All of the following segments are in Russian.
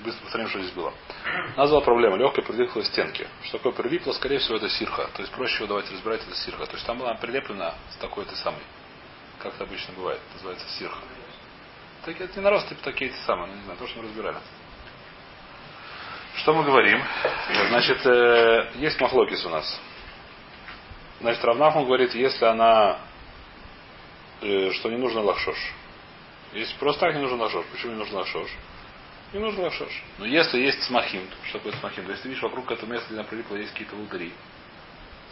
Давайте быстро повторим, что здесь было. У нас была проблема. Легкая прилипла к стенке. Что такое прилипло? Скорее всего, это сирха. То есть проще всего давайте разбирать это сирха. То есть там была прилеплена с такой-то самой. Как это обычно бывает. Называется сирха. Так это не нарост, типа такие эти самые. Ну, не знаю, то, что мы разбирали. Что мы говорим? Значит, э, есть махлокис у нас. Значит, Равнахман говорит, если она, э, что не нужно лахшош. Если просто так не нужен лахшош. Почему не нужен лахшош? Не нужен лахшош. Но если есть смахим, что такое смахим? То есть ты видишь вокруг этого места, где она прилипла, есть какие-то волдыри.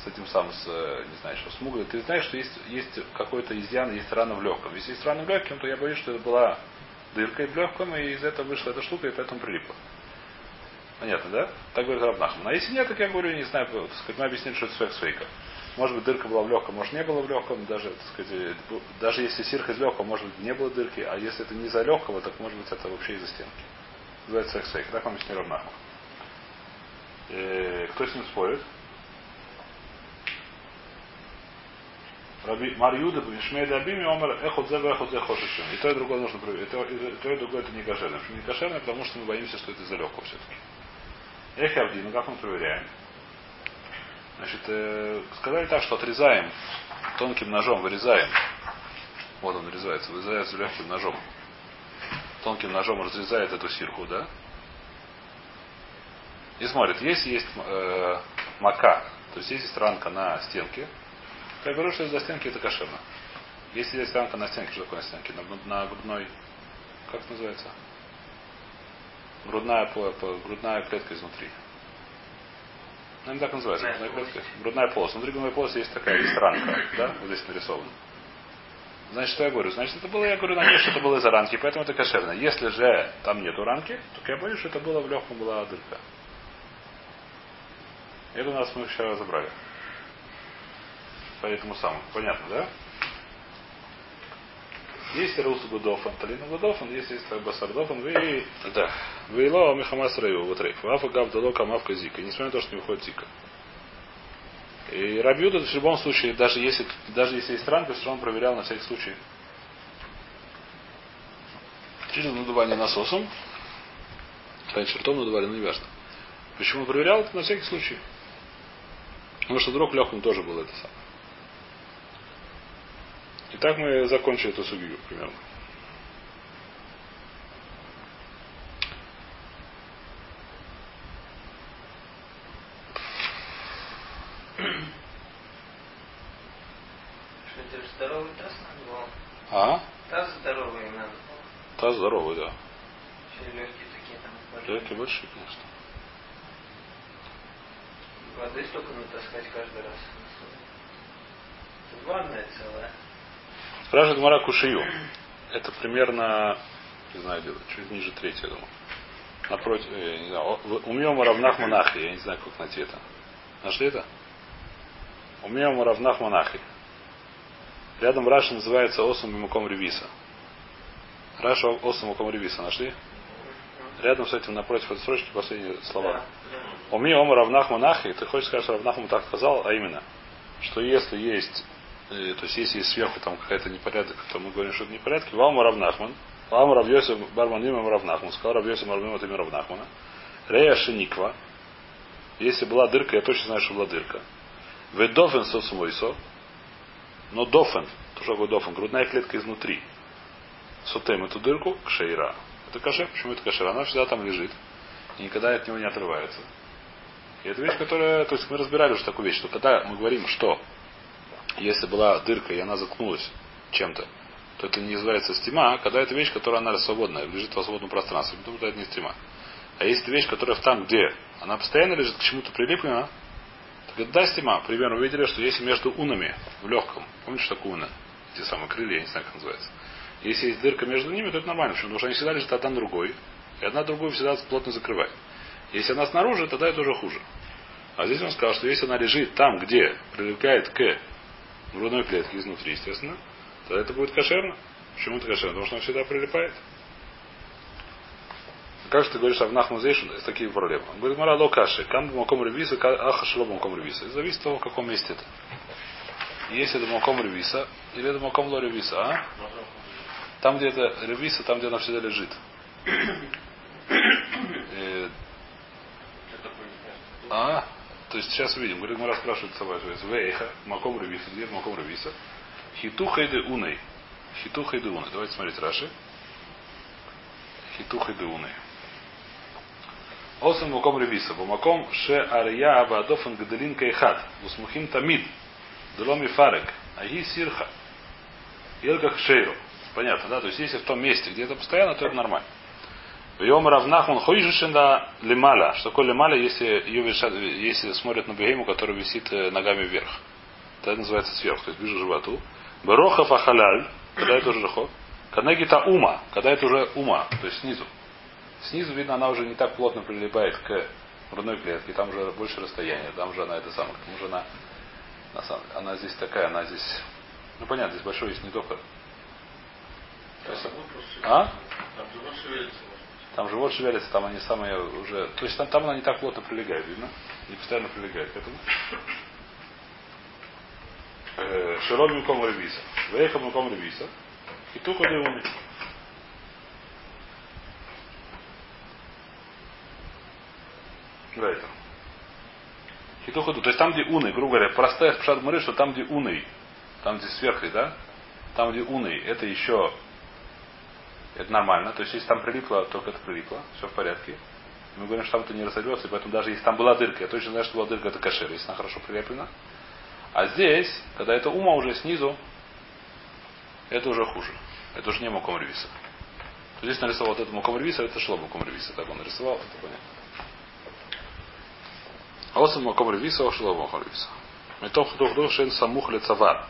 С этим самым, с, э, не знаю, что смуглой. Ты знаешь, что есть, есть какой-то изъян, есть рана в легком. Если есть рана в легком, то я боюсь, что это была дырка в легком, и из этого вышла эта штука, и поэтому прилипла. Понятно, да? Так говорит Рабнахман. А если нет, так я говорю, не знаю, так сказать, мы объяснили, что это сфек свейка. Может быть, дырка была в легком, может, не было в легком, даже, так сказать, даже если сирха из легкого, может быть, не было дырки, а если это не из-за легкого, так может быть, это вообще из-за стенки. Называется сфек свейка. Так вам объяснил Рабнахман. Э, кто с ним спорит? Раби Марьюда Бмишмей Дабими Омар Эхот Зева Эхот Зе Хошишин. И то и другое нужно проверить. И то, и другое это не кошерное. Почему не кошерное? Потому что мы боимся, что это из-за легкого все-таки. Эхавди, ну как мы проверяем? Значит, э, сказали так, что отрезаем тонким ножом, вырезаем. Вот он нарезается, вырезается легким ножом. Тонким ножом разрезает эту сирку, да? И смотрит, если есть э, мака, то есть есть ранка на стенке, то я говорю, что из-за стенки это кошерно. Если есть ранка на стенке, что такое на стенке? На, на грудной, как это называется? Грудная, по, по, грудная клетка изнутри. Ну, так называется. Грудная, клетка. грудная полость. Внутри грудной полости есть такая есть ранка, да? Вот здесь нарисована. Значит, что я говорю? Значит, это было, я говорю, надеюсь, что это было из-за ранки, поэтому это кошерно. Если же там нету ранки, то я боюсь, что это было в легком была дырка. Это у нас мы вчера разобрали. По этому самому. Понятно, да? Есть Рус Гудофан, Талина Гудофан, есть есть Басар Дофан, вы, да, вы Ило Михамас Рейу, вот Рейф, Вафа Гав Дало Камавка Зика, несмотря на то, что не выходит Зика. И Рабьюда в любом случае, даже если, даже если есть ранка, все равно проверял на всякий случай. Через надувание насосом. Раньше ртом надували, но не важно. Почему проверял? На всякий случай. Потому что вдруг легком тоже было это самое. И так мы закончили эту судью примерно. здоровый таз надо было? А? Таз здоровый надо было. Таз здоровый, да. Все легкие такие там. Легкие большие, конечно. Воды столько натаскать каждый раз. Это ванная целая. Спрашивает Мара Кушию. Это примерно, не знаю, чуть ниже третьего, думаю. Напротив, э, я не знаю, умьем равнах монахи, я не знаю, как найти это. Нашли это? Умьем равнах монахи. Рядом Раша называется Осум Мимуком Ревиса. Раша Осум Мимуком Ревиса. Нашли? Рядом с этим напротив этой строчки последние слова. Уми Ома Равнах Монахи, ты хочешь сказать, что Равнах так сказал, а именно, что если есть То есть если сверху там какая-то непорядок, то мы говорим, что это непорядки, Валму Равнахман, Валму Равьосиф Барманимам Равнахман, сказал Равьосиф Барманимам от имя Равнахмана, Рея Шиниква, если была дырка, я точно знаю, что была дырка. Ведофен сосмойсо, но дофен, то что такое дофен, грудная клетка изнутри. Сутем эту дырку к шейра. Это каше, почему это кашер? Она всегда там лежит. И никогда от него не отрывается. И это вещь, которая, то есть мы разбирали уже такую вещь, что когда мы говорим, что если была дырка и она заткнулась чем-то, то это не называется стима, а когда это вещь, которая она свободная, лежит в свободном пространстве, то это не стима. А если вещь, которая там, где она постоянно лежит, к чему-то прилеплена, так это да, стима. Пример, мы видели, что если между унами в легком, помните, что такое уна? Эти самые крылья, я не знаю, как называется. Если есть дырка между ними, то это нормально, потому что они всегда лежат одна на другой, и одна другую всегда плотно закрывает. Если она снаружи, тогда это уже хуже. А здесь он сказал, что если она лежит там, где привлекает к в грудной клетке изнутри, естественно, тогда это будет кошерно. Почему это кошерно? Потому что он всегда прилипает. Как же ты говоришь, Авнах Музейш, есть такие проблемы. Он говорит, Мара Локаши, кам бумаком ревиса, аха шло бумаком ревиса. Это зависит от того, в каком месте это. Есть это маком ревиса, или это маком ло ревиса, а? Там, где это ревиса, там, где она всегда лежит. Э, а? Сейчас увидим. Говорит, мы спрашивает Саваш. Вейха, Маком Ревиса. Где Маком Ревиса? Хитухайды уной. Хитухайды уной. Давайте смотреть Раши. Хитухайды уной. Осам Маком Ревиса. Бумаком Ше Ария Абадофан Гадалин Кайхат. Усмухим Тамид. Деломи Фарек. Аги Сирха. Елгах Шейру. Понятно, да? То есть если в том месте, где это постоянно, то это нормально. Йом Равнахман Хойжишина Лималя. Что такое Лималя, если, ее вешат, если смотрят на бегему, который висит ногами вверх. Это называется сверху, то есть ближе к животу. Берохов Ахаляль, когда это уже рохов. Канегита Ума, когда это уже ума, то есть снизу. Снизу, видно, она уже не так плотно прилипает к грудной клетке, там уже больше расстояние, там уже она это самое, там уже она, на самом, она здесь такая, она здесь, ну понятно, здесь большой есть не только. То есть, а? Там живот шевелится, там они самые уже. То есть там, там она не так плотно прилегает, видно? Не постоянно прилегает к этому. Широм Миком Ревиса. Вейха Миком Ревиса. И туха Деуни. Да, это. Хитуха То есть там, где уны, грубо говоря, простая пшат муры, что там, где уны, там, где сверху, да, там, где уны, это еще это нормально. То есть, если там прилипло, только это прилипло, все в порядке. Мы говорим, что там это не разорвется, и поэтому даже если там была дырка, я точно знаю, что была дырка, это кашер, если она хорошо прилеплена. А здесь, когда это ума уже снизу, это уже хуже. Это уже не муком ревиса. Здесь нарисовал вот это муком ревиса, это шло муком ревиса. Так он нарисовал, это понятно. А вот муком ревиса, шло муком ревиса. Метох дух дух шен самух лецавар.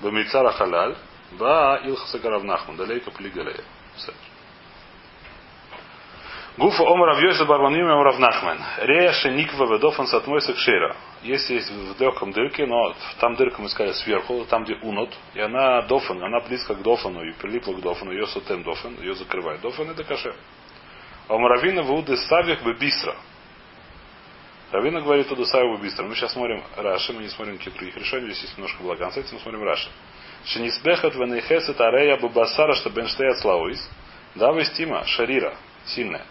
Бамильцара халяль. Ба илхаса гаравнахман. Далейка плигалея. Гуфа омар авьёйса барваним омар Нахмен. Рея шениква ведофан сатмойса кшира. Если есть в легком дырке, но там дырка мы сказали сверху, там где унот, и она дофан, она близко к дофану и прилипла к дофану, ее сотем дофан, ее закрывает. Дофан это каше. А Омаравина вуды савих бы бистро. Равина говорит туда савих бы бистро. Мы сейчас смотрим Раши, мы не смотрим какие других решений, здесь есть немножко благан. Мы смотрим Раши. Шенисбехат венехесет арея бубасара, что бенштеят слауис. Да, вестима, шарира, сильная.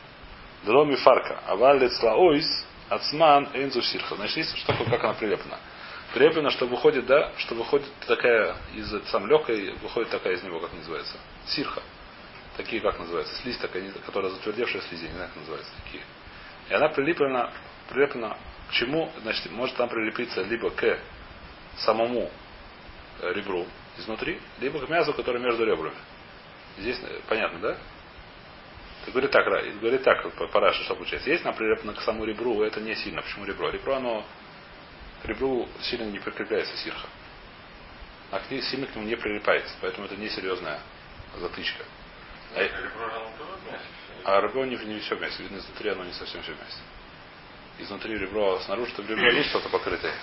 Дроми фарка. Авалит слауис, ацман, энзу сирха. Значит, есть что такое, как она прилеплена. Прилеплена, что выходит, да, что выходит такая из сам легкой, выходит такая из него, как называется. Сирха. Такие, как называется, слизь такая, которая затвердевшая слизень, не знаю, как называется, такие. И она прилеплена, прилеплена к чему? Значит, может там прилепиться либо к самому ребру, изнутри, либо к мясу, которое между ребрами. Здесь понятно, да? Ты говорит так, говорит так, Раше, что получается. Есть, например, к самому ребру, это не сильно. Почему ребро? Ребро, оно к ребру сильно не прикрепляется сирха. А к ней сильно к нему не прилипается. Поэтому это несерьезная затычка. А, а ребро не, не все вместе. Видно, изнутри оно не совсем все вместе. Изнутри ребро, снаружи то в ребро есть что-то покрытое.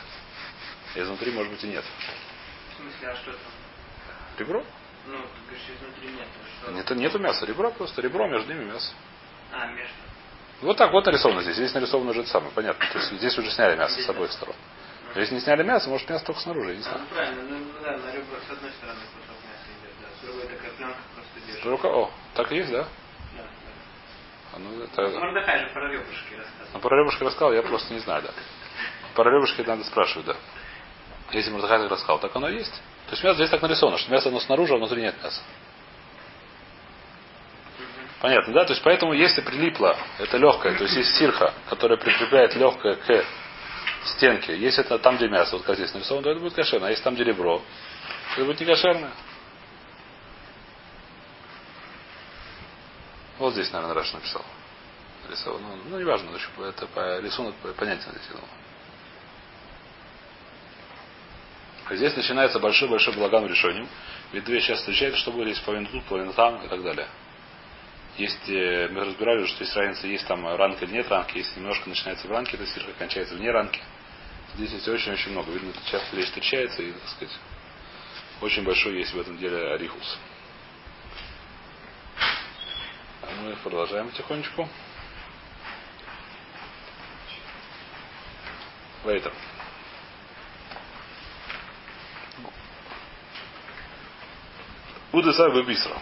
И изнутри, может быть, и нет. В смысле, а что там? Ребро? Ну, ты говоришь, изнутри нет. Что? Нет, нету мяса. Ребро просто. Ребро, между ними мясо. А, между. Вот так вот нарисовано здесь. Здесь нарисовано уже это самое. Понятно. То есть здесь уже сняли мясо с обоих сторон. Но если не сняли мясо, может мясо только снаружи, я не А, знаю. ну правильно, ну, ну да, на ребрах с одной стороны кусок мяса идет, да. С другой такая пленка просто держит. Рука, о, так и есть, да? Да, да. А ну, это... Мордыхай же про ребрышки рассказывал. Ну, про ребушки рассказал, я просто не знаю, да. Про ребушки надо спрашивать, да. Если Мурдахай так рассказал, так оно и есть. То есть мясо здесь так нарисовано, что мясо оно снаружи, а внутри нет мяса. Понятно, да? То есть поэтому если прилипло, это легкое, то есть есть сирха, которая прикрепляет легкое к стенке. Если это там, где мясо, вот как здесь нарисовано, то это будет кошерно. А если там, где ребро, то это будет не кошерно. Вот здесь, наверное, Раш написал. Нарисовал. Ну, ну не важно, это по рисунок понятен здесь, я думаю. А здесь начинается большой-большой благан решением. Ведь две сейчас встречаются, что будет, если половина тут, половина там и так далее. Есть, э, мы разбирали, что есть разница, есть там ранка или нет ранки. Если немножко начинается в ранке, то сирка кончается вне ранки. Здесь есть очень-очень много. Видно, часто вещь встречается и, так сказать, очень большой есть в этом деле орихус. А мы продолжаем потихонечку. Later. Уды сагу бисро.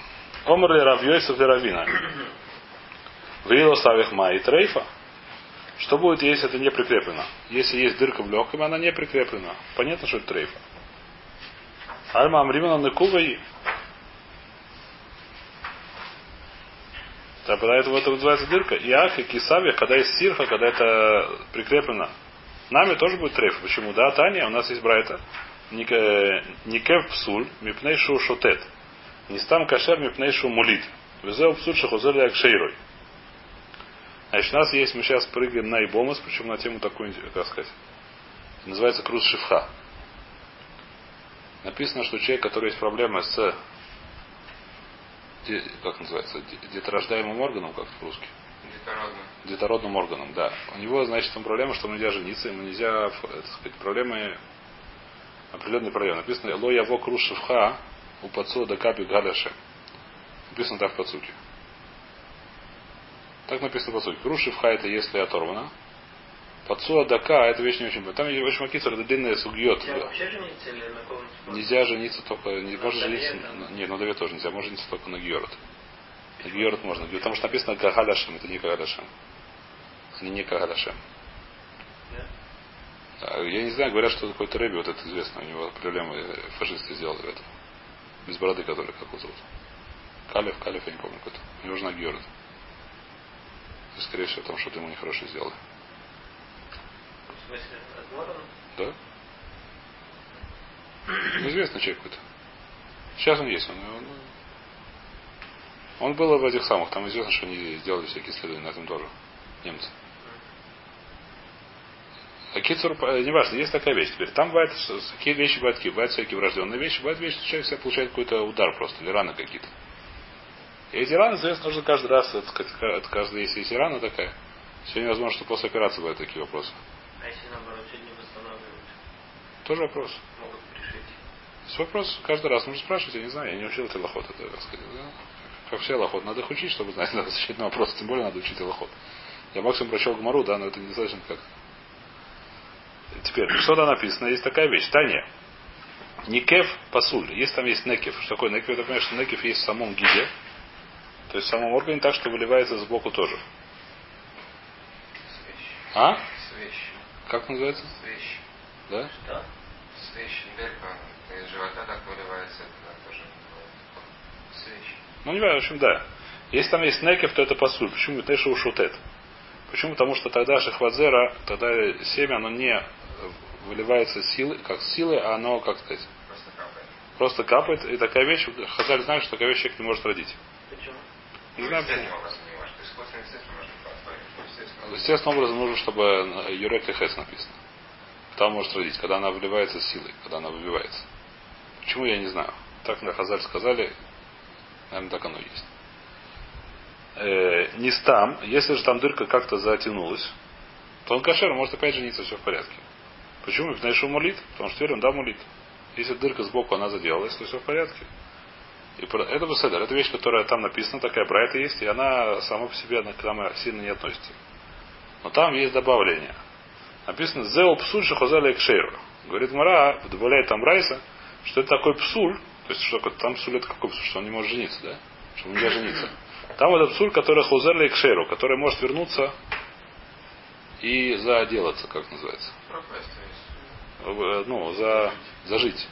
Омр ли Рав Йосиф де Равина. Вило савих май трейфа. Что будет, если это не прикреплено? Если есть дырка в легком, она не прикреплена. Понятно, что это трейфа. Альма Амримана Некувай. Тогда это, это называется дырка. И ах, и кисавия, когда есть сирха, когда это прикреплено. Нами тоже будет трейф. Почему? Да, Таня, у нас есть брайта. Никев псуль, мипнейшу шотет. Не стам кашер мипнейшу мулит. Везеу псуль шахузели акшейрой. Значит, у нас есть, мы сейчас прыгаем на Ибомас, причем на тему такую, как сказать, называется круз шифха. Написано, что человек, который есть проблемы с как называется, деторождаемым органом, как по-русски? Детородным. Детородным органом, да. У него, значит, там проблема, что ему нельзя жениться, ему нельзя, так сказать, проблемы, определенные проблемы. Написано, ло яво крушевха у пацу да капи галяше. Написано так в пацуке. Так написано по сути. Крушевха это если оторвано. Пацуа дака, это вещь не очень... Там очень макицур, это длинная сугьет. вообще жениться или на ком Нельзя жениться только... Не, можно жениться... Нет, на Даве тоже нельзя. Можно жениться только на Георот. На Георот можно. Потому что написано Гагаляшем. Это не Гагаляшем. Они не Гагаляшем. Я не знаю, говорят, что такое Треби, вот это известно, у него проблемы фашисты сделали в этом. Без бороды, который, как его зовут. Калев, Калев, я не помню какой-то. У него жена Георот. Скорее всего, там что-то ему нехорошее сделали. Да? Ну, известный человек какой-то. Сейчас он есть. Он, он, он был в этих самых. Там известно, что они сделали всякие исследования на этом тоже. Немцы. А Кицур, неважно, есть такая вещь. Теперь там бывает, какие вещи бывают какие? Бывают всякие врожденные вещи, бывают вещи, что человек себя получает какой-то удар просто, или раны какие-то. И эти раны, известно, нужно каждый раз, это, это каждый, если есть рана такая, сегодня возможно, что после операции бывают такие вопросы. А если наоборот, не восстанавливают? Тоже вопрос. Могут пришить. Есть вопрос каждый раз нужно спрашивать, я не знаю, я не учил это лохот, это, так сказать, да? как все лохот, надо их учить, чтобы знать, надо отвечать на вопрос, тем более надо учить лохот. Я максимум прочел Гмару, да, но это недостаточно как. Теперь, что там написано? Есть такая вещь. Таня. Никев пасуль. Есть там есть некев. Что такое некев? Это понимаешь, что некев есть в самом гиде. То есть в самом органе так, что выливается сбоку тоже. Свещ. А? Свещ. Как называется? Свещ. Да? Что? Свещ. Дырка. Из живота так выливается. Это тоже свещ. Ну, не знаю, в общем, да. Если там есть некев, то это пасуль. Почему Теша ушутет? Почему? Потому что тогда шахвадзера, тогда семя, оно не выливается силой, как силой, а оно, как сказать, Просто капает. просто капает. И такая вещь, Хазаль знает, что такая вещь человек не может родить. Почему? Не знаю, естественным почему. Естественным образом нужно, чтобы Юрек и Хес написано. Там может родить, когда она вливается силой, когда она выбивается. Почему, я не знаю. Так на Хазаль сказали, наверное, так оно и есть. Э, не там, если же там дырка как-то затянулась, то он кошер, может опять жениться, все в порядке. Почему? Потому что молит, потому что теперь он да молит. Если дырка сбоку она заделалась, то все в порядке. И это беседер, это вещь, которая там написана, такая это есть, и она сама по себе она к нам сильно не относится. Но там есть добавление. Написано «Зео псуль шахозали экшейру». Говорит Мара, добавляет там Райса, что это такой псуль, то есть что там псуль это какой псуль, что он не может жениться, да? Что он нельзя жениться. Там этот псуль, который хозерли экшейру, который может вернуться и заделаться, как называется. Пропасть, Ну, за, зажить.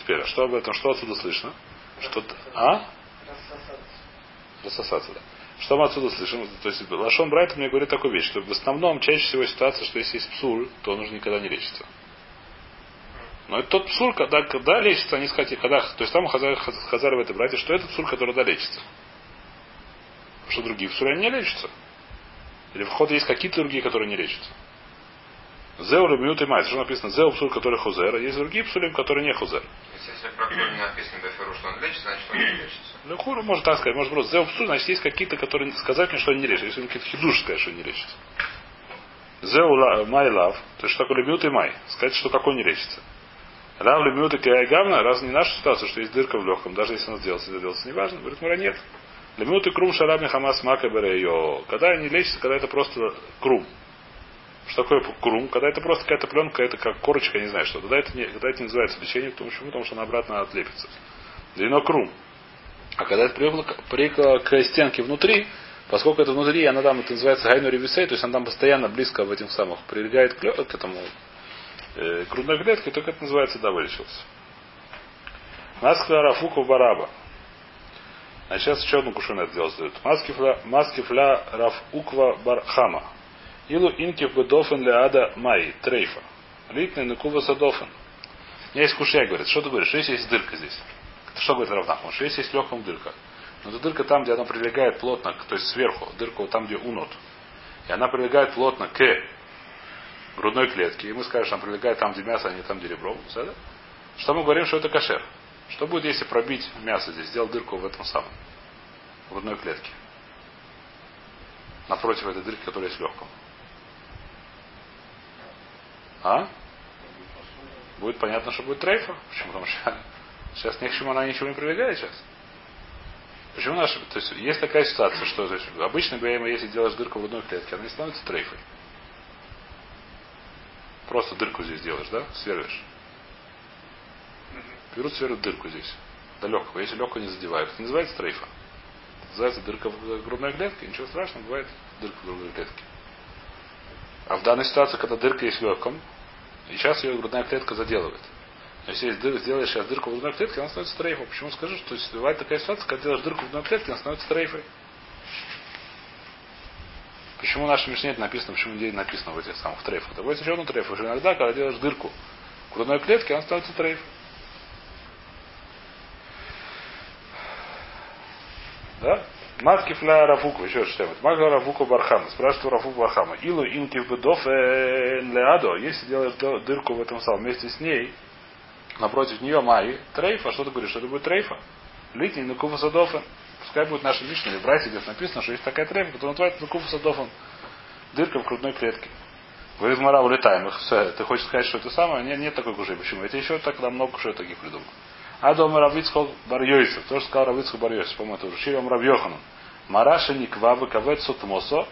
Теперь, а что об этом, что отсюда слышно? Что, а? Рассосаться, да. Что мы отсюда слышим? То есть Лашон Брайт мне говорит такую вещь, что в основном чаще всего ситуация, что если есть псуль, то он уже никогда не лечится. Но это тот псуль, когда, когда лечится, они сказать, когда, то есть там хазар, хазар в этой братье, что это псуль, который да лечится. Потому что другие псули они не лечатся. Или вход есть какие-то другие, которые не лечатся. Зеу любят и мать. Что написано? Зеу псуль, который хузер. А есть другие псули, которые не хузер. Если про не написано Беферу, что он лечится, значит он не лечится. Ну, хура, можно так сказать. Может просто зеу псуль, значит, есть какие-то, которые сказать мне, что они не лечатся. Если какие-то хидуш сказать, что не лечатся. Зеу май лав. То есть, что такое любят и май. Сказать, что какой не лечится. Лав любят и киайгавна, раз не наша ситуация, что есть дырка в легком, даже если она сделается, сделается, неважно. Говорит, Мура, нет. Лемют и крум шарабни хамас мака. Когда они лечатся, когда это просто крум. Что такое крум? Когда это просто какая-то пленка, это как корочка, я не знаю что. Тогда это не, тогда это не называется лечение, потому, почему? потому что она обратно отлепится. Длино крум. А когда это прикло, прикло к стенке внутри, Поскольку это внутри, она там, это называется гайну ревисей, то есть она там постоянно близко в этих самых прилегает к, к этому э, грудной клетке, только это называется да, вылечился. Маскла Рафуку Бараба. А сейчас еще одну кушу надо сделать. Маскифля, маскифля Рафуква Бархама. Илу инкив бедофен ле ада май, трейфа. Литный накува садофен. У меня есть кушья, говорит, что ты говоришь, если есть дырка здесь? Что говорит Равнахман? Что если есть легком дырка? Но это дырка там, где она прилегает плотно, то есть сверху, дырка вот там, где унут. И она прилегает плотно к грудной клетке. И мы скажем, что она прилегает там, где мясо, а не там, где ребро. Что мы говорим, что это кошер? Что будет, если пробить мясо здесь, сделать дырку в этом самом, в грудной клетке? Напротив этой дырки, которая есть в. А? Будет понятно, что будет трейфа. Почему? Потому что сейчас ни к чему она ничего не прилегает сейчас. Почему наша... То есть есть такая ситуация, что то есть, обычно говорим, если делаешь дырку в одной клетке, она не становится трейфой. Просто дырку здесь делаешь, да? Сверлишь. Берут, сверлят дырку здесь. До легкого. Если легкого не задевают, это не называется трейфа. Это называется дырка в грудной клетке. Ничего страшного, бывает дырка в грудной клетке. А в данной ситуации, когда дырка есть в легком, и сейчас ее грудная клетка заделывает. Но Если есть дыр- сделаешь сейчас дырку в грудной клетке, она становится трейфой. Почему скажу, что есть, бывает такая ситуация, когда делаешь дырку в грудной клетке, она становится трейфой. Почему в нашей Мишне это написано, почему где написано в этих самых трейфах? Давай еще одну трейфу. Иногда, когда делаешь дырку в грудной клетке, она становится трейфой. Да? Матки фля Рафуку, еще что нибудь Матки Рафуку Бархама. Спрашивает у Рафуку Бархама. Илу инки в бедов леадо. Если делаешь дырку в этом самом вместе с ней, напротив нее Майи, трейфа, что ты говоришь, что это будет трейфа? Литний Нукуфа Садофа. Пускай будет наша Мишна, или Брайсе здесь написано, что есть такая трейфа, которая называется Нукуфа Садофан. Дырка в грудной клетке. Говорит Мара, улетаем. Всё, Ты хочешь сказать, что это самое? Нет, нет такой куши. Почему? Это еще тогда много кушей таких придумал. А дома Равицкого Барьойсов. Тоже сказал Равицкого Барьойсов. По-моему, это уже Широм Равьохану. Мараша Никвабы Кавет Сутмосо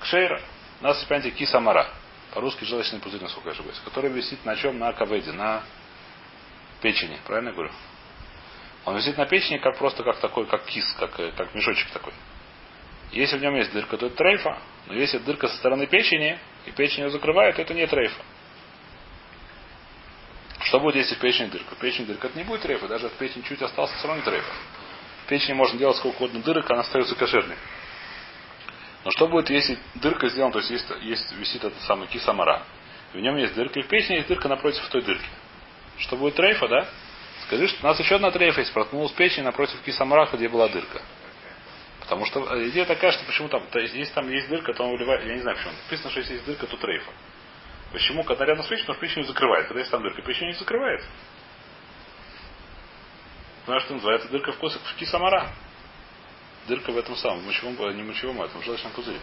Кшейра. Нас, понимаете, киса мара. По-русски желчный пузырь, насколько я ошибаюсь. Который висит на чем? На каведе, на печени. Правильно я говорю? Он висит на печени как просто как такой, как кис, как, э, как мешочек такой. Если в нем есть дырка, то это трейфа. Но если дырка со стороны печени, и печень ее закрывает, то это не трейфа. Что будет, если в печени дырка? В дырка это не будет трейфа, даже от печени чуть остался, все равно не трейфа. В печени можно делать сколько угодно дырок, она остается кошерной. Но что будет, если дырка сделана, то есть, есть, есть висит этот самый кисамара, в нем есть дырка, и в печени есть дырка напротив той дырки. Что будет трейфа, да? Скажи, что у нас еще одна трейфа есть, проткнулась печень напротив кисамара, где была дырка. Потому что э, идея такая, что почему там, то есть, если там есть дырка, то он выливает, я не знаю почему. Написано, что если есть дырка, то трейфа. Почему? Когда рядом с печень ее закрывает. Когда есть там дырка, печень не закрывает. Знаешь, что называется дырка в косах в кисамара. Дырка в этом самом, в мочевом, э, не мочевом, а этом желчном пузыре.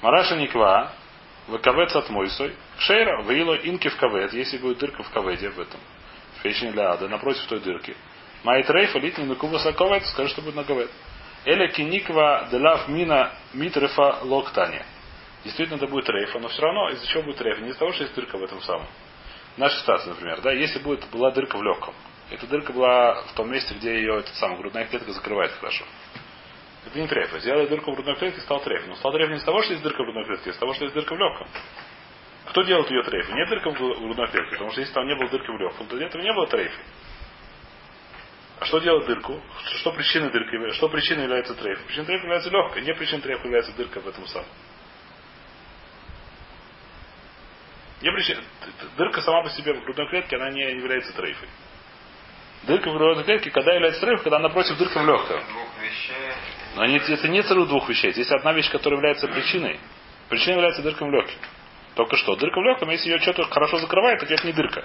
Мараша Никва, Вакавец от Мойсой, Шейра, Ваило Инки в кавет, если будет дырка в каведе в этом, в печени для ада, напротив той дырки. Майт Рейфа, Литни Нукуба Саковет, скажи, что будет на кавет. Эля Киниква Делав Мина Митрефа Локтани. Действительно, это будет рейфа, но все равно из-за чего будет рейфа? Не из-за того, что есть дырка в этом самом. В нашей ситуации, например, да, если будет, была дырка в легком, эта дырка была в том месте, где ее эта самая грудная клетка закрывает хорошо. Это не трейфа. Сделали дырку в грудной клетке, стал трейф. Но стал трейф не из того, что есть дырка в грудной клетке, а из того, что есть дырка в легком. Кто делает ее трейфой? Нет дырка в грудной клетке, потому что если там не было дырки в легком, то этого не было трейфа. А что делает дырку? Что причина дырки? Что причиной является трейф? Причина трейфа является легкой. Не причина трейфа является дырка в этом самом. Не причина. Дырка сама по себе в грудной клетке, она не является трейфой. Дырка в грудной клетке, когда является трейфой, когда напротив дырка в легком. Но не, это не целых двух вещей. Здесь одна вещь, которая является причиной. Причиной является дырка в легком. Только что. Дырка в легком, если ее что-то хорошо закрывает, так это не дырка.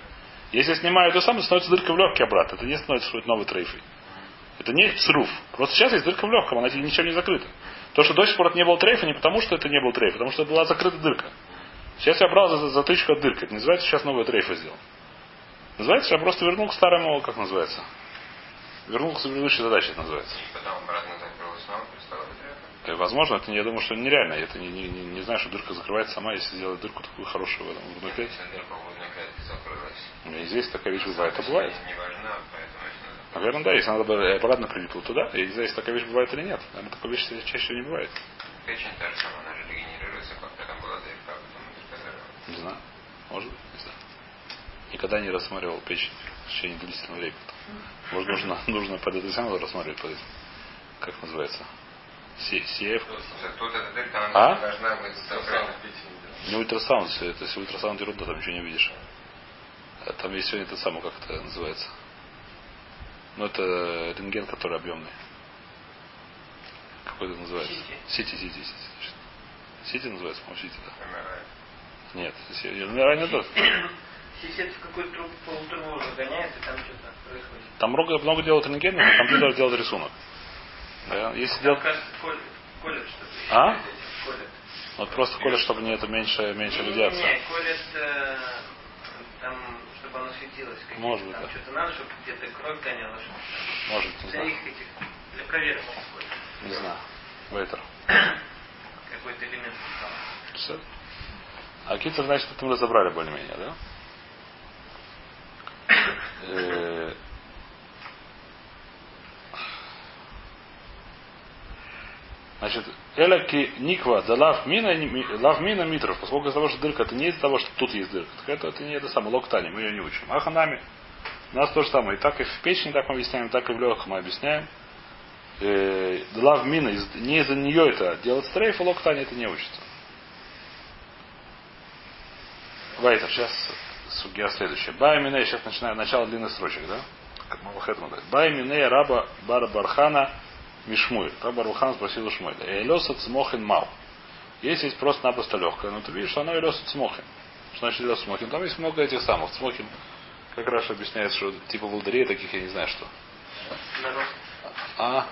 Если я снимаю эту самую, становится дырка в легкий обратно. Это не становится что новой трейфой. Это не сруф. Просто сейчас есть дырка в легком, она ничем не закрыта. То, что до сих пор это не был трейфа, не потому, что это не был трейф, потому что это была закрыта дырка. Сейчас я брал за, за затычку от дырки. Это не называется, сейчас новая трейфа сделал. Называется, я просто вернул к старому, как называется? Вернул к предыдущей задаче, это называется. Возможно, это я думаю, что нереально. Я это не, не, не, не знаю, что дырка закрывается сама, если сделать дырку такую хорошую в этом грудной клетке. Если дырка в грудной клетке закрылась. У меня здесь такая вещь бывает, это бывает. Наверное, да, если надо бы обратно прилипла туда, я не знаю, если такая вещь бывает или нет. Наверное, такой вещь чаще не бывает. Печень та же самая, она же регенерируется, как там была ДРК, потом. Не знаю. Может быть, не знаю. Никогда не рассматривал печень в течение длительного времени. Может, нужно, нужно под это самое рассматривать под этим. Как называется? Дырка, А? она должна быть центральной. Не ultrasound, если это если ultrasound ерунда, там ничего не видишь. А Там есть сегодня это самое, как это называется. Ну, это рентген, который объемный. Какой это называется? CT. CT, CT, CT. CT называется, по-моему, CT, да. MRI. Нет, MRI не тот. Сисет в какой-то труб полутрубу уже гоняет, и там что-то происходит. Там много, много делают рентгена, но компьютер делает рисунок. Да, если делать... кажется, колят что-то. А? Колят. Вот просто колят, чтобы не это меньше, меньше радиации. не, колят э, там, чтобы оно светилось. Может быть, Там да. что-то надо, чтобы где-то кровь гоняла. чтобы- Может, не Для знаю. их этих, для проверки колят. Не знаю. Вейтер. Какой-то элемент. там. Все. А китер, значит, это мы разобрали более-менее, да? Э, Значит, эляки никва да лав мина, ми- лав мина митров, поскольку из того, что дырка, это не из-за того, что тут есть дырка. Так это, это не это самое, локтани, мы ее не учим. А ханами, у нас то же самое. И так и в печени так мы объясняем, так и в легком мы объясняем. Э, лав мина, не из-за нее это делать стрейф, а локтани это не учится. Вайтер, сейчас судья следующая. Бай Миней, сейчас начинаю начало длинных строчек, да? Как Малахет говорит. Бай Миней раба Бара Бархана Мишмуэль. Раба Бархан спросил у Шмуэля. Элоса цмохин мау. Если есть просто-напросто легкое, но ты видишь, что оно элоса цмохин. Что значит элоса цмохин? Там есть много этих самых. Цмохин, как раз объясняет, что типа волдырей таких я не знаю что. А,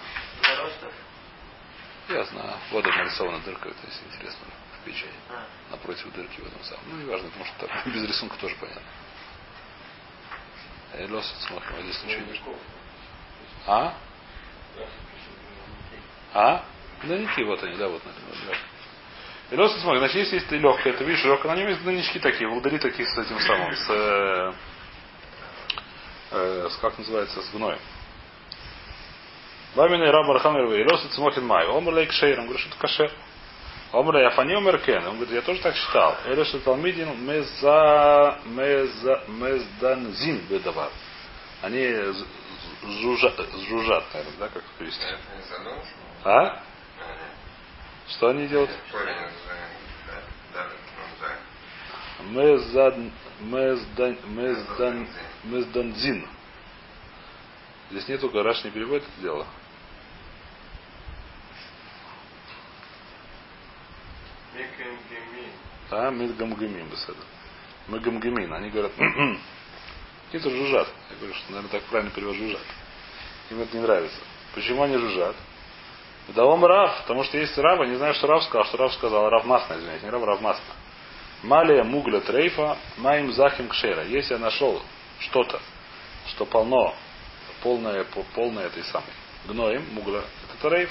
я знаю. Вот это нарисована дырка, это если интересно, в печени. А. напротив дырки в этом самом. Ну, неважно, потому что там без рисунка тоже понятно. Элос смотрим, а здесь ничего нет. А? А? Дневники, вот они, да, вот. наверное, да. Элос смотрим, значит, если есть легкая, ты видишь, легкая, на нем есть дневнички такие, волдыри такие с этим самым, с, э, э, с как называется, с гноем. Бамина и раба Рахамер Элос Цмохин Май. Омр лейк шейр, он говорит, что это кашер. Омра Яфани Меркен. Он говорит, я тоже так считал. Элеша Талмидин меза меза мезданзин бедавар. Они жужжат, жужжат, наверное, да, как перевести? А? А. Что они делают? Мезданзин. Здесь нету гараж не переводит это дело. А, Мидгамгамин, беседа. Мегамгамин. Они говорят, какие-то жужжат. Я говорю, что, наверное, так правильно перевод жужжат. Им это не нравится. Почему они жужжат? Давом Рав, потому что есть Рав, не знаю, что Рав сказал, что Рав сказал, Рав Масна, извините, не Рав, Рав Масна. Малия мугля трейфа, маим захим кшера. Если я нашел что-то, что полно, полное, по- полное этой самой гноем, мугля, это трейф.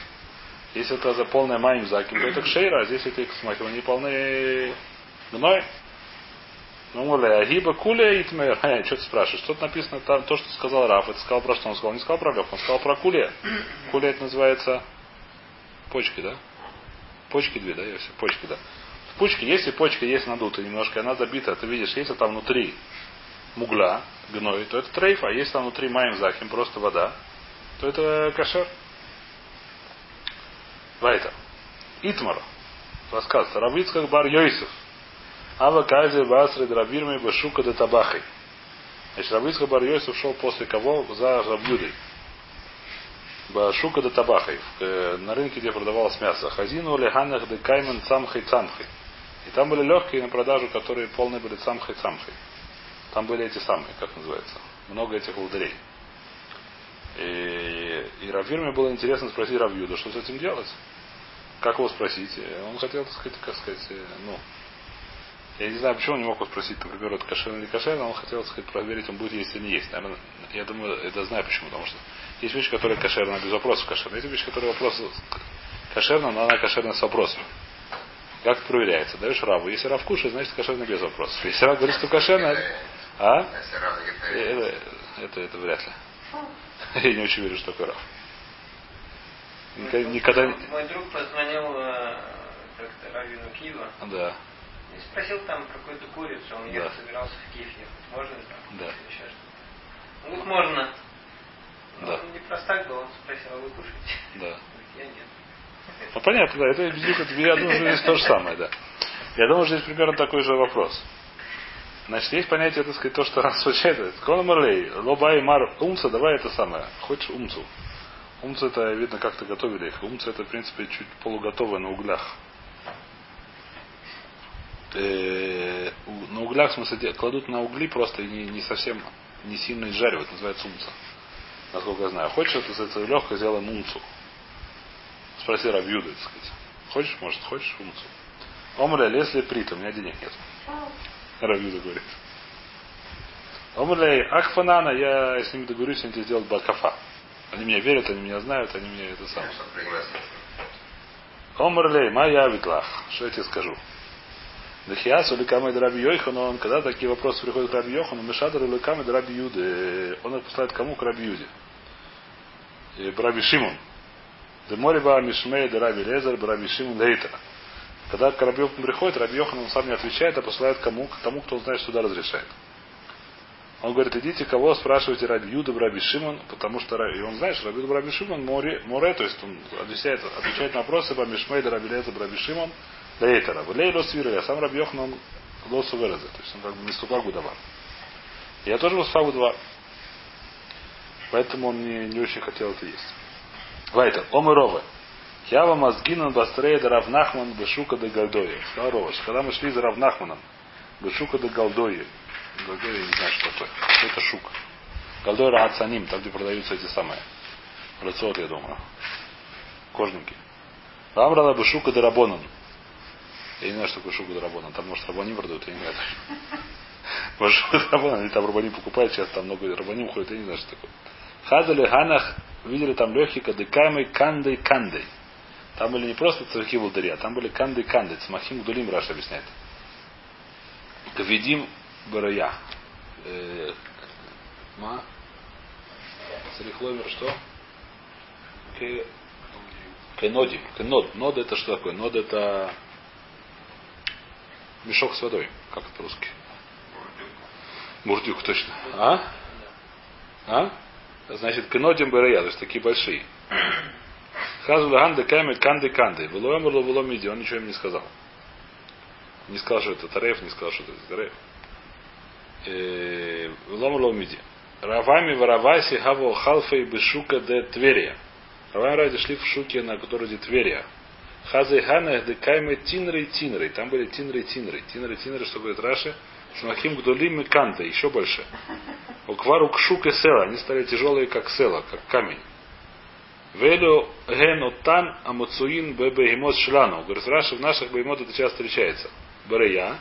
Если это за полное маим заким, то это кшейра, а здесь это смотрим, они полны гной. Ну, муля, агиба куля и тмер. Что ты спрашиваешь? Что-то написано там, то, что сказал Раф. Это сказал про что? Он сказал, не сказал про лег, он сказал про куля. Куля это называется почки, да? Почки две, да, Йосиф? Почки, да. В почке, если почка есть надутая немножко, она забита, ты видишь, если там внутри мугла, гной, то это трейф, а если там внутри маем захим, просто вода, то это кашер. Вайтер. Итмар. Рассказывается. Равицкак бар Йойсов. Ава Кази Басред Равирми Башука де Табахой. Значит, Равицкак бар Йойсов шел после кого? За Равюдой. Башука де Табахой. э, На рынке, где продавалось мясо. Хазину Леханах де Каймен Цамхай Цамхай. И там были легкие на продажу, которые полные были Цамхай Цамхай. Там были эти самые, как называется. Много этих волдырей. И, и Равирме было интересно спросить Равьюда, что с этим делать. Как его спросить? Он хотел, так сказать, как сказать, э, ну, я не знаю, почему он не мог его спросить, например, это кошерно или кошерно, но он хотел, так сказать, проверить, он будет есть или не есть. Наверное, я думаю, это знаю почему, потому что есть вещи, которые кошерно, без вопросов кошерно. Есть вещи, которые вопрос кошерно, но она кошерна с вопросом. Как это проверяется? Даешь раву. Если рав кушает, значит кошерно без вопросов. Если рав говорит, что кошерно, а? Это, это, это вряд ли. Я не очень верю, что такое. Никогда, никогда... Мой друг позвонил э, как-то Равину Киева Да, и спросил там про какую-то курицу. Он Да. ехал, собирался в Киев ехать. Можно ли там? Да. Еще что-то. Он говорит, можно. Но Да. Он не простак был, он спросил, а вы кушаете? да. Говорит, я нет. Ну понятно, да, это я думаю, что здесь то же самое, да. Я думаю, что здесь примерно такой же вопрос. Значит, есть понятие, так сказать, то, что раз случается. Кона Марлей, лоба и мар умца, давай это самое. Хочешь умцу? Умцу это, видно, как-то готовили их. Умца это, в принципе, чуть полуготовое на углях. Э, на углях, в смысле, кладут на угли просто и не, не совсем, не сильно изжаривают, называется умца. Насколько я знаю. Хочешь, это, это легко сделаем умцу. Спроси Рабьюда, так сказать. Хочешь, может, хочешь умцу. Омля, если прит, у меня денег нет. Рабьюда говорит. Омля, Ахфанана, я с ними договорюсь, они тебе сделают бакафа. Они меня верят, они меня знают, они меня это самое. Омрлей, моя витлах. Что я тебе скажу? Дахиас или камед раби Йоханон, когда такие вопросы приходят к раби Йохану, Мешадр или камед раби Юде, он их посылает кому? К раби Юде. И раби Шимон. Демориба Мишмей де раби Лезер, раби Шимон Лейтер. Когда к раби Йохану приходит, раби Йохан он сам не отвечает, а посылает кому? К тому, кто он знает, что туда разрешает. Он говорит, идите, кого спрашиваете Раби Юда, Раби Шимон, потому что и он знает, что Раби Юда, Раби Шимон море, море, то есть он отвечает, отвечает на вопросы по Мишмейда, Раби Леза, Раби Шимон, Лейтера. Лей лос а сам Раби Йохан, он лосу выраза, то есть он как бы не ступа гудава. Я тоже лосу два. Поэтому он не, не очень хотел это есть. Вайтер, Омырова. Ява Мазгинан Бастрея да Равнахман Бешука де Галдоя. Сказал Роваш. Когда мы шли за Равнахманом, Бешука де Галдоя. Галдоя я не знаю, что такое. Это шук? Галдоя Раацаним, там где продаются эти самые. Рациот, я думаю. Кожники. Амрала Бешука де Рабонан. Я не знаю, что такое шука де Рабонан. Там, может, рабани продают, я не знаю. Может, Рабонан, они там рабани покупают, сейчас там много рабаним ходит, я не знаю, что такое. Хазали Ганах, видели там легкие кадыкамы кандой кандой. Там были не просто цвахи волдыря, там были канды канды. Цмахим Гдулим Раш объясняет. Кавидим Барая. Э, Ма? Сарихломер что? Кенодим. Кенод. Нод это что такое? Нод это мешок с водой. Как это по-русски? Бурдюк, точно. А? А? Значит, кенодим барая, то есть такие большие. Хазулаган деками канды канды. Было эмерло, было миди. Он ничего им не сказал. Не сказал, что это Тареев, не сказал, что это Тареев. Ломрло миди. Равами вараваси хаво халфей бешука де Тверия. Равами ради шли в шуке, на которой де Тверия. Хазай хана декайме тинры тинры. Там были тинры тинры. Тинры тинры, что говорит Раши. Шмахим гдулим и канты. Еще больше. Уквару кшук и села. Они стали тяжелые, как села, как камень. Велю ген оттан амуцуин бебегемот шлану. Говорит, Раши, в наших бегемот это часто встречается. Берея.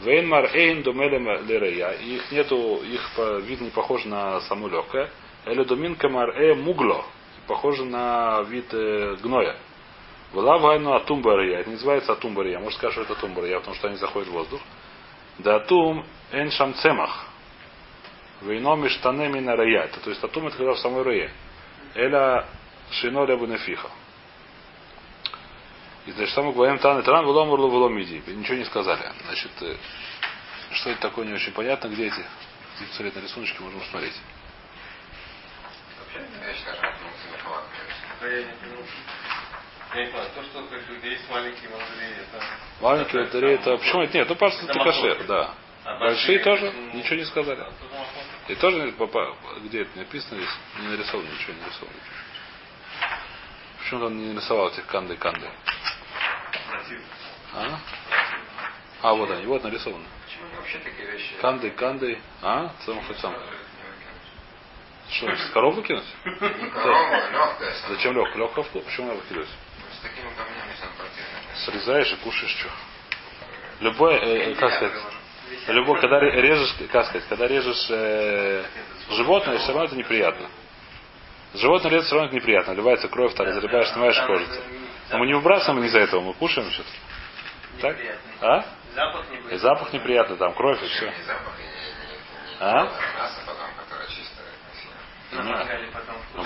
Вейнмар эйн думелем лерея. Их нету, их вид не похож на саму легкое. Эле домин камар э мугло. Похоже на вид э, гноя. Была война атум бария. Это не называется атум бария. Может сказать, что это атум бария, потому что они заходят в воздух. Да атум эн шам цемах. Вейно миштанеми на рая. То есть атум это когда в самой рае. Эля шино лебу нефиха. И значит, там мы говорим тан и таран, влом урлу иди. Ничего не сказали. Значит, э, что это такое, не очень понятно. Где эти? Посмотреть на рисуночки, можем смотреть. Я считаю, что это не халат. А я не понял, то, что как бы, есть маленькие волдыри, это... Маленькие лотереи это... Почему это? Нет, ну просто Это кашер, махлокет. да. А Большие тоже м, ничего не сказали. а. И тоже где это написано здесь? Не нарисовано ничего, не нарисовано. Почему он не нарисовал этих канды канды? А? А, вот они, вот нарисованы. Почему они вообще такие вещи? Канды, канды. А? Сам хоть сам. Что, корову кинуть? а. Зачем легко? Легко в Почему надо кидать? С такими камнями сам противно. Срезаешь и кушаешь что? Любое, э, как сказать, любой, когда ре- режешь, как сказать, когда режешь э, животное, все равно это неприятно. Животное резать все равно это неприятно. Наливается кровь, ты разрываешь, снимаешь Там же Но мы не выбрасываем из-за этого, мы кушаем что-то. Так? А? Запах не И запах неприятный, там кровь и все. А? мясо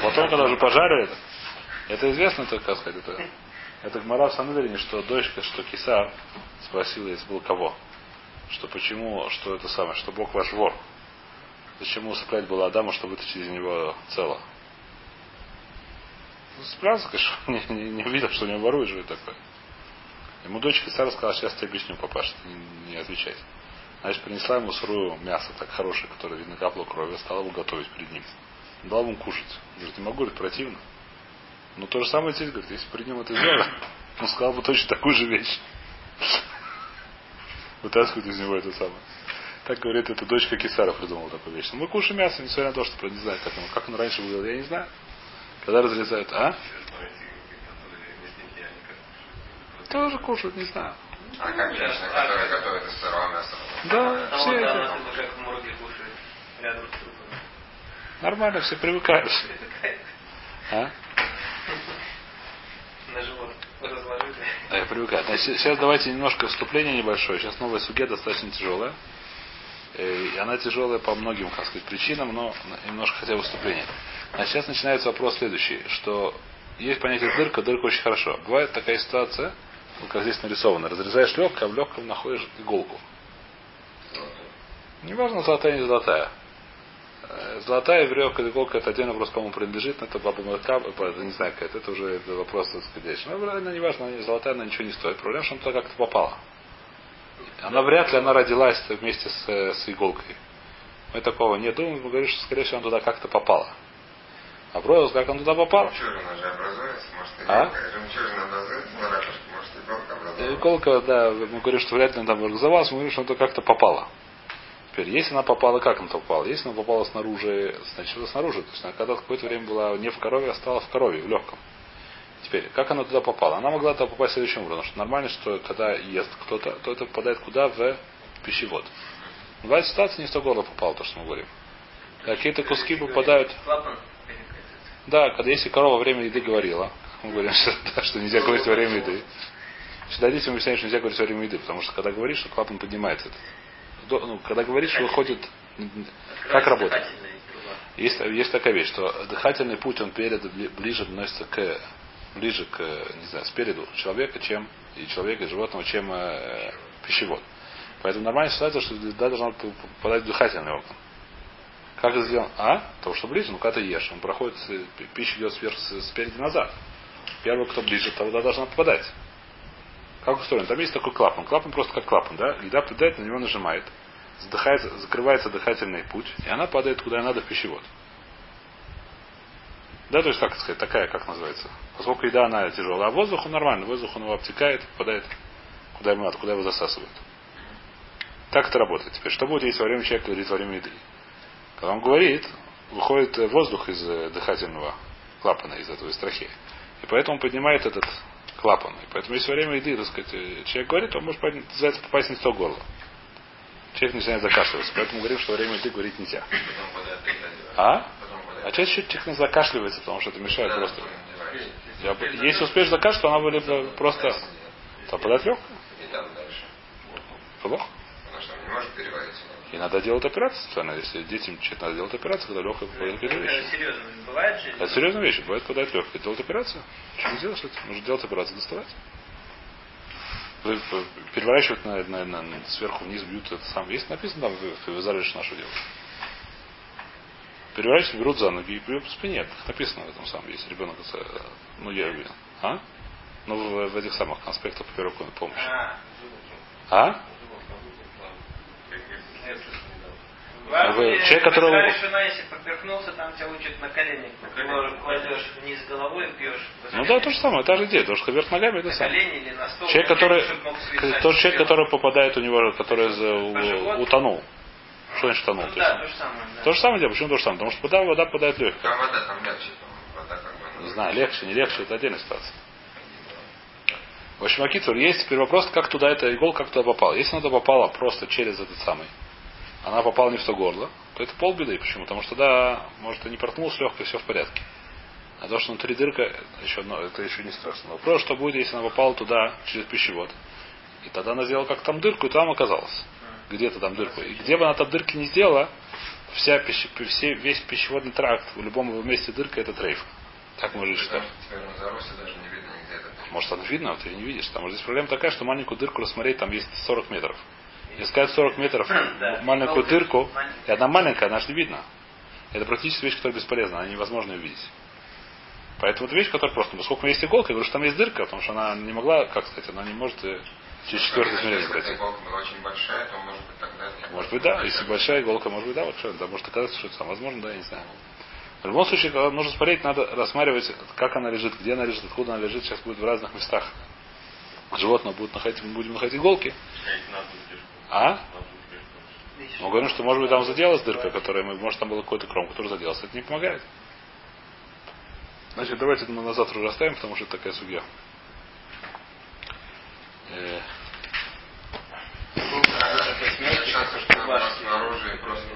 потом, когда уже пожарили, это известно, только, как сказать, это, это Гмара в Санедрине, что дочка, что Киса спросила, если был кого, что почему, что это самое, что Бог ваш вор. Зачем усыплять было Адама, чтобы вытащить из него цело? Ну, справился, конечно, не, не, не увидел, что у него ворует же такое. Ему дочка Сара сказала, сейчас тебе объясню, папаша, не, не отвечай. Значит, принесла ему сырую мясо, так хорошее, которое видно капло крови, стала его готовить перед ним. Дал ему кушать. Говорит, не могу, говорит, противно. Ну, то же самое здесь, говорит, если при нем это сделать, он сказал бы точно такую же вещь. Вытаскивает из него это самое. Так говорит, эта дочка Кисара придумала такую вещь. Но мы кушаем мясо, несмотря на то, что не знаю, как он, как он раньше выглядел, я не знаю. Когда разрезают, а? Тоже кушают, не знаю. А как женщина, которая готовит из сырого мяса? Да, Там все вот это. она как в морге кушает рядом с трупами. Нормально, все привыкают. А? Разложили. Да, я привыкаю. Значит, сейчас давайте немножко вступление небольшое. Сейчас новая суге достаточно тяжелая. Э, И она тяжелая по многим, как сказать, причинам, но немножко хотя бы вступление. Значит, сейчас начинается вопрос следующий, что есть понятие дырка, дырка очень хорошо. Бывает такая ситуация, вот как здесь нарисовано. Разрезаешь легкое, а в легком находишь иголку. Неважно, золотая или не золотая. Э, Золотая веревка или иголка это отдельный вопрос, кому принадлежит, но это баба Мэрка, это не знаю, это, это уже вопрос, сказать. Но она не важно, она золотая, она ничего не стоит. Проблема, что она туда как-то попала. Она вряд ли она родилась вместе с, э, с иголкой. Мы такого не думаем, мы говорим, что скорее всего она туда как-то попала. А вопрос, как она туда попала? Жемчужина же образуется, может, А? иголка. Жемчужина образуется на ракушке, может, иголка образуется. Иголка, да, мы говорим, что вряд ли она там организовалась, мы говорим, что она как-то попала. Теперь, если она попала, как она попала? Если она попала снаружи, значит, это снаружи. То есть она когда какое-то время была не в корове, а стала в корове, в легком. Теперь, как она туда попала? Она могла туда попасть следующим образом. Что нормально, что когда ест кто-то, то это попадает куда? В пищевод. Бывает ситуация, не в то горло попало, то, что мы говорим. Какие-то куски попадают. Да, когда если корова время еды говорила, мы говорим, что, да, что нельзя говорить во время еды. Всегда детям объясняют, что нельзя говорить во время еды, потому что когда говоришь, что клапан поднимается. Ну, когда говоришь, выходит. Как работает? Есть, есть такая вещь, что дыхательный путь, он перед, бли- ближе относится к ближе к, не знаю, спереду человека, чем и человека, и животного, чем э, пищевод. Поэтому нормальная ситуация, что еда должна попадать в дыхательный орган. Как это сделано? А? Потому что ближе, ну когда ты ешь, он проходит, пища идет сверху, спереди назад. Первый, кто ближе, тогда должна попадать. Как устроен? Там есть такой клапан. Клапан просто как клапан, да? Еда попадает, на него нажимает. Задыхается, закрывается дыхательный путь, и она падает куда надо в пищевод. Да, то есть, как сказать, такая, как называется. Поскольку еда, она тяжелая, а воздух, он нормальный. Воздух, он его обтекает, попадает куда ему надо, куда его засасывает. Так это работает. Теперь, что будет, если во время человек говорит во время еды? Когда он говорит, выходит воздух из э, дыхательного клапана, из этого, из трахеи. И поэтому поднимает этот клапан. Поэтому, если во время еды, так сказать, человек говорит, он может поднять- называется, попасть не в то горло. Человек начинает закашливаться. Поэтому говорим, что во время еды говорить нельзя. А? А подает. человек закашливается, потому что это мешает Да, просто. Я если успеешь закашливать, то она будет просто легко. И там дальше. Плохо. Потому что не может переварить. И надо делать операцию специально. Если детям что-то надо делать операцию, когда легкая попадает какие-то Это вещи. серьезно. Бывает же? Это серьезная вещь. Бывает попадает легкая. Делать операцию. Что не делаешь это? Нужно делать операцию, доставать. Вы переворачивают на, на- на- сверху вниз, бьют это сам. Есть написано там в, в Израиле, что нашу делать. Переворачивают, берут за ноги и бьют по спине. Написано в этом самом. Если ребенок, ну я уверен. А? Ну, в, в этих самых конспектах по первой помощи. А, А? Вам вы- человек, которого- на, если поперхнулся, там тебя учат на колени. Лож- Кладешь вниз головой, пьешь. Ну да, то же самое, та же идея. Потому что вверх ногами это На самое. колени или на стол. Человек, который, тот человек, который попадает у него, который за- утонул. Что значит утонул? Ну То да, то же самое. да. То же самое дело. Почему то же самое? Потому что вода, вода попадает легко. Там вода, там легче. там Вода как бы. Не знаю, легче, не легче, это отдельная ситуация. В общем, Акицур, есть теперь вопрос, как туда эта иголка, как туда попала. Если она туда попала просто через этот самый, она попала не в то горло, то это полбеды. Почему? Потому что да, может, и не проткнулась легко, все в порядке. А то, что внутри дырка, еще одно, это еще не страшно. Вопрос, что будет, если она попала туда через пищевод. И тогда она сделала как там дырку, и там оказалась. Где-то там дырку. И где бы она там дырки не сделала, вся пищи, все, весь пищеводный тракт в любом его месте дырка это трейф. Так видно нигде это. Может, там видно, а ты не видишь. Там здесь проблема такая, что маленькую дырку рассмотреть, там есть 40 метров. Если сказать 40 метров Да. маленькую дырку, и одна маленькая, она же не видно. Это практически вещь, которая бесполезна, она невозможно ее увидеть. Поэтому это вещь, которая просто, поскольку у меня есть иголка, я говорю, что там есть дырка, потому что она не могла, как сказать, она не может э, через четвертое измерение Если пройти. эта иголка была очень большая, то может быть тогда... Может быть, да. Если большая иголка, может быть, да, большая. Да, может оказаться, что это сам. Возможно, да, я не знаю. В любом случае, когда нужно смотреть, надо рассматривать, как она лежит, где она лежит, откуда она лежит. Сейчас будет в разных местах. Животное будет находить, мы будем находить иголки. А? Мы говорим, что может быть там заделась дырка, которая мы, может там был какой-то кром, который заделался. Это не помогает. Значит, давайте это мы на завтра уже оставим, потому что это такая судья. Э, Шансы, что была снаружи и просто